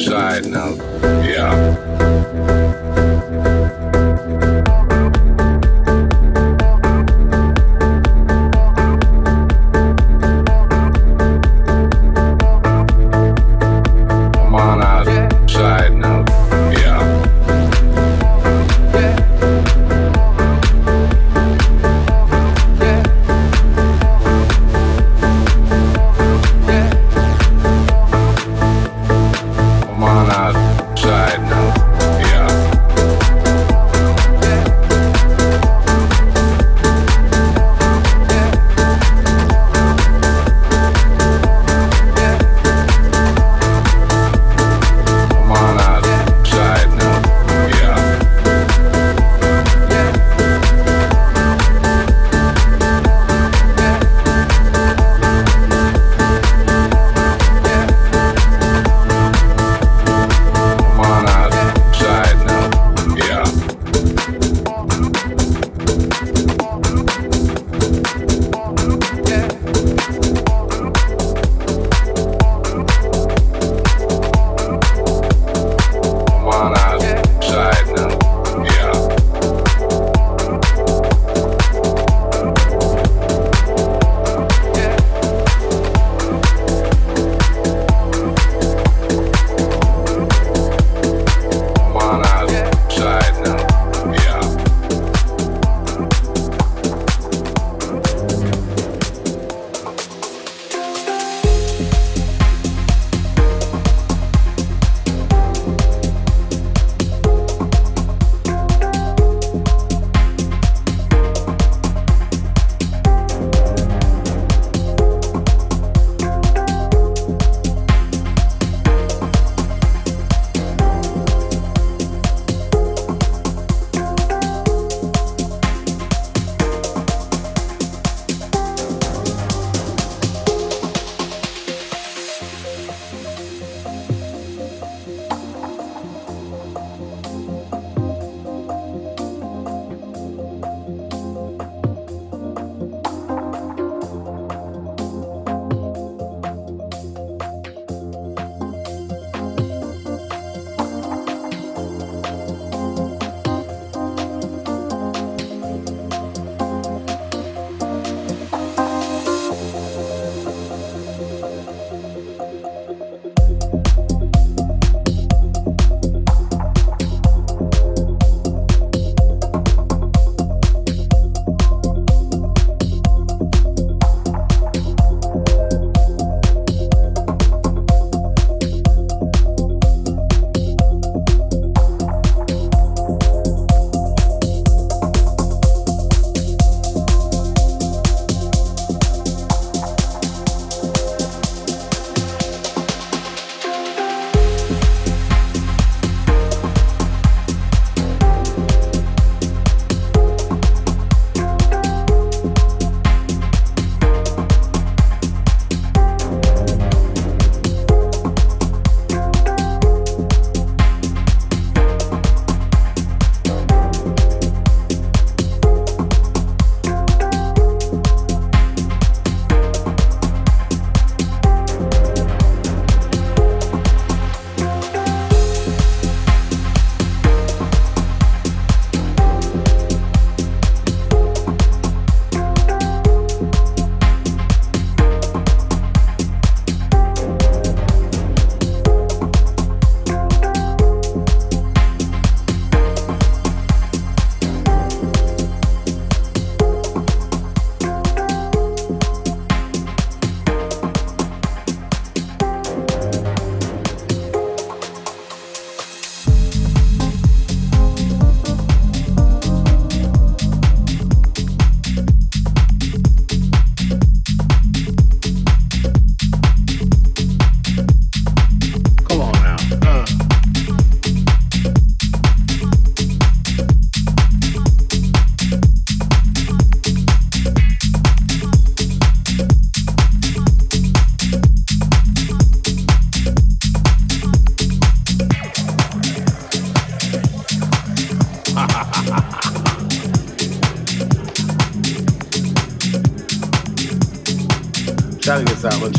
side note, Yeah.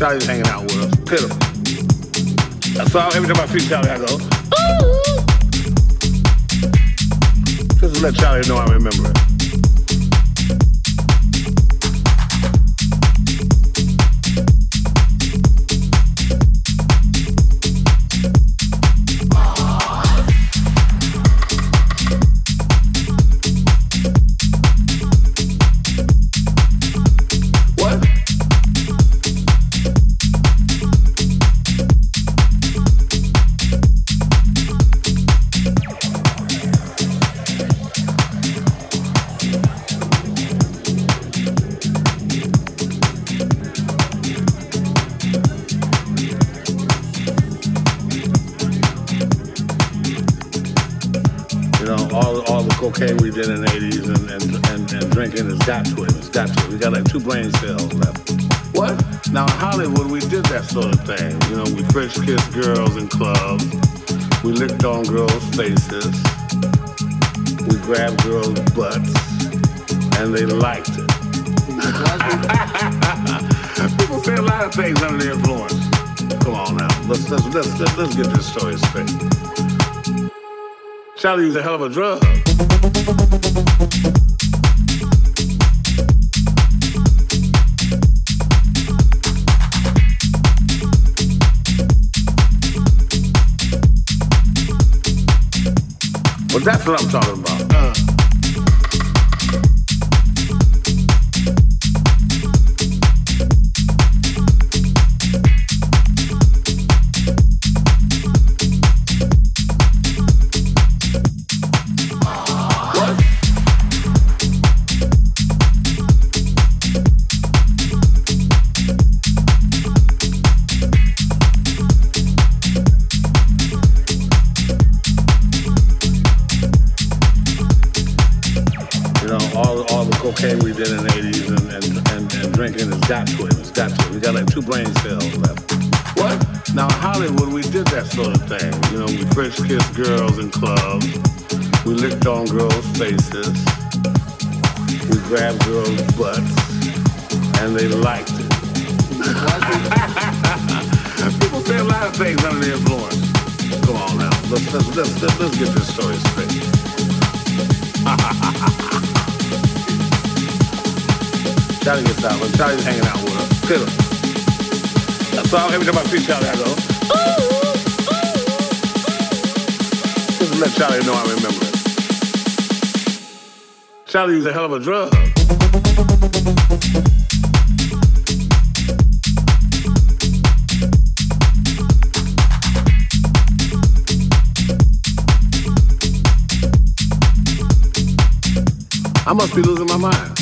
But Charlie's hanging out with us. Pitiful. All. Every time I see Charlie, I go, cocaine we did in the 80s and, and, and, and drinking has got to it. It's got to it. We got like two brain cells left. What? Now, in Hollywood, we did that sort of thing. You know, we French kissed girls in clubs. We licked on girls' faces. We grabbed girls' butts. And they liked it. People say a lot of things under the influence. Come on now. Let's, let's, let's, let's, get this story straight. Charlie was a hell of a drug. Well, that's what I'm talking about. Uh. Charlie gets out, but Charlie's hanging out with. Pitiful. That's all. Every time I see Charlie, I go, ooh, Just to let Charlie know I remember it. Charlie was a hell of a drug. I must be losing my mind.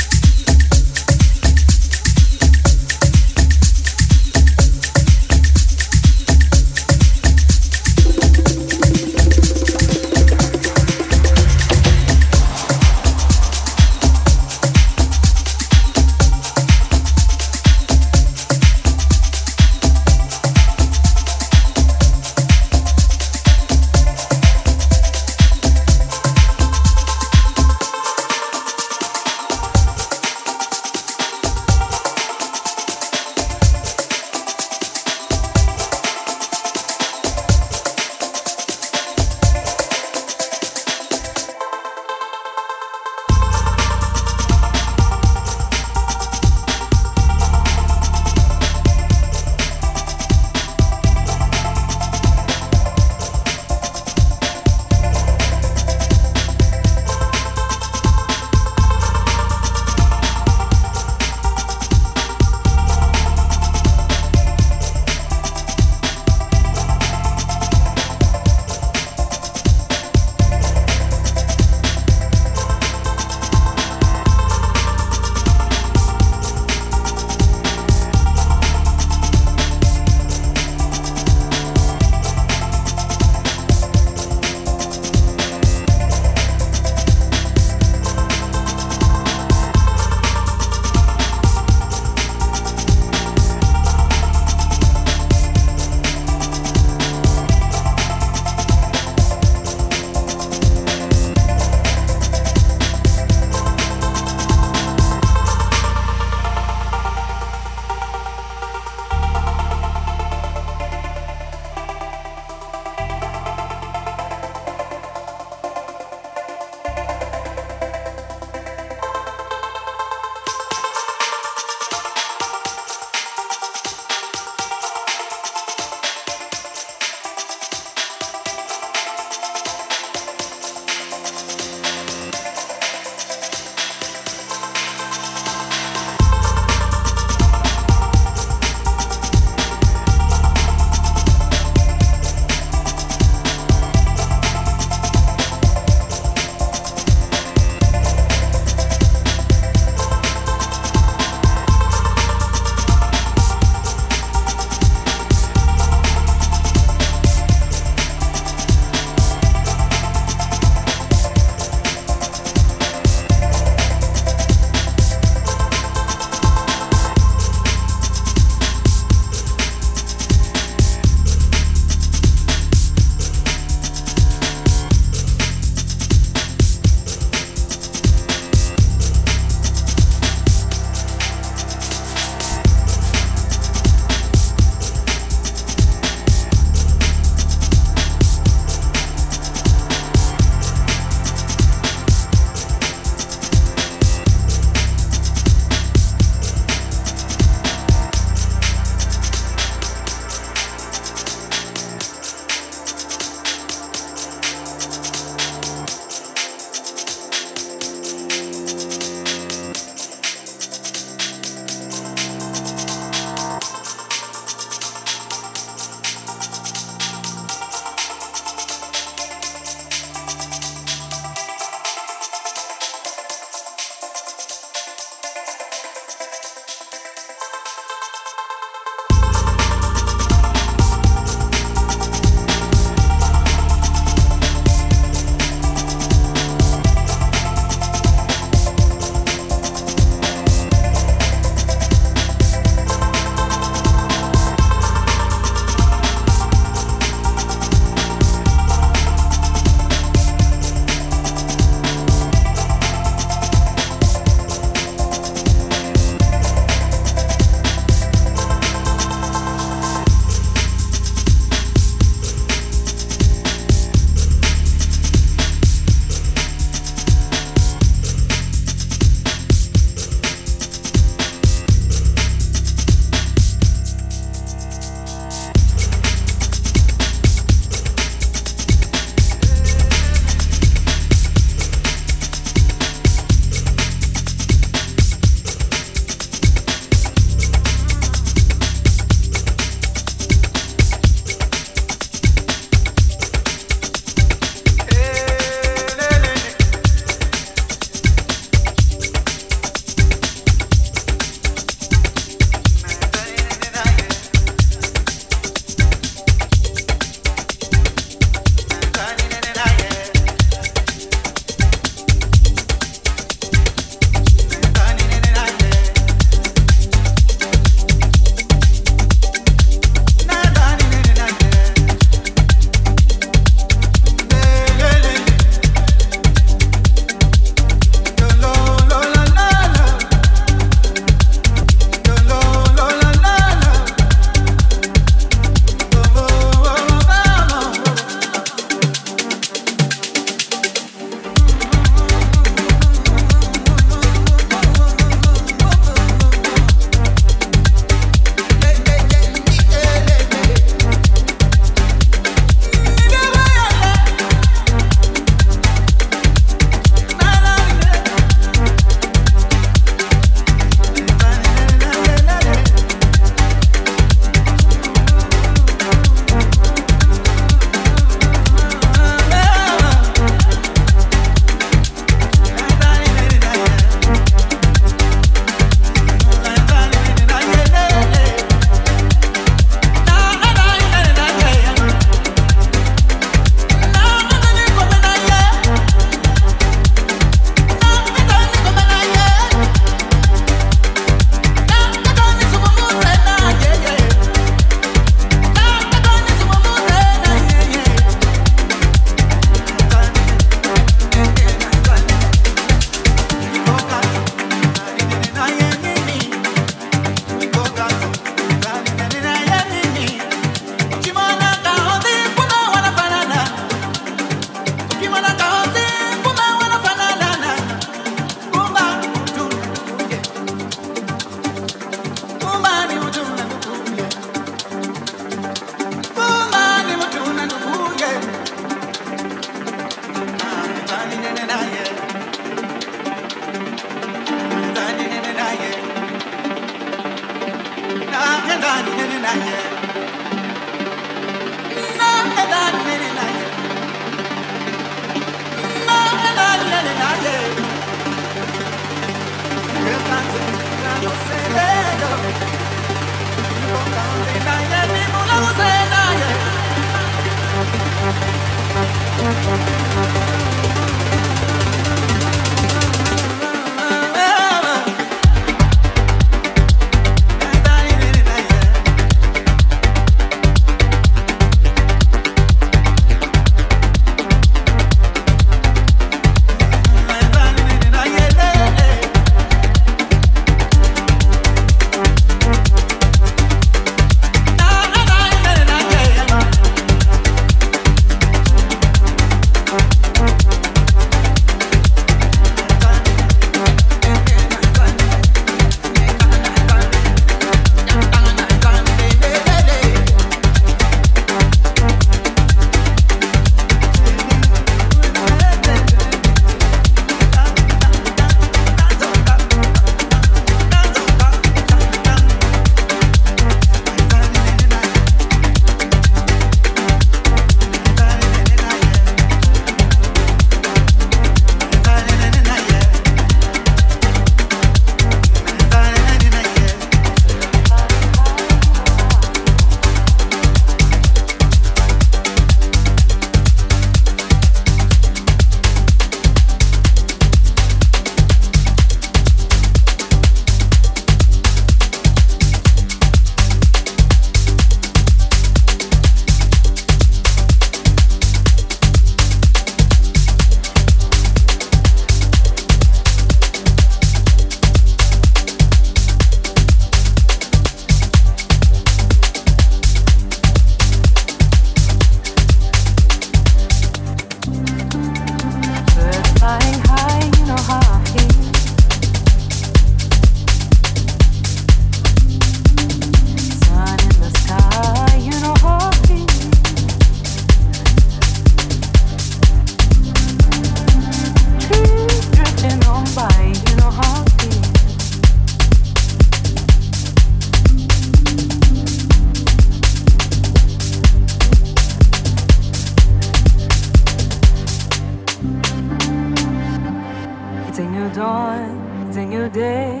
dawn, it's a new day.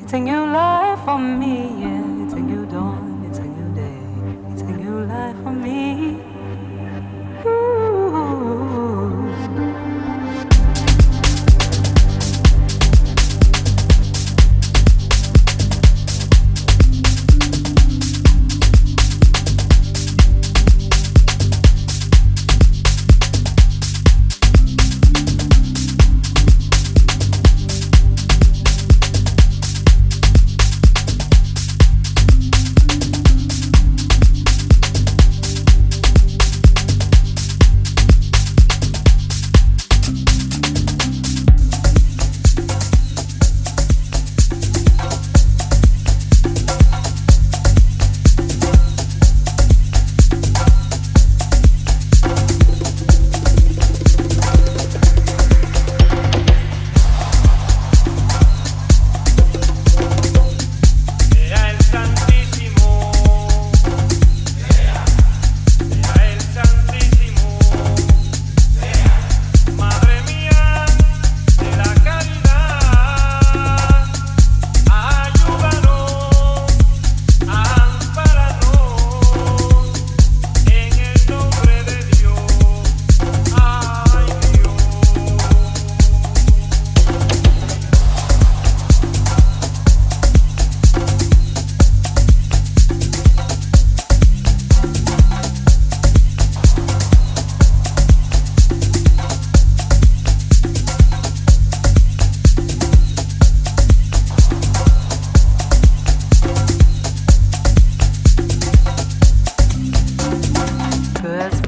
It's a new life for me, yeah. It's a new dawn, it's a new day. It's a new life for me.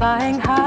flying high.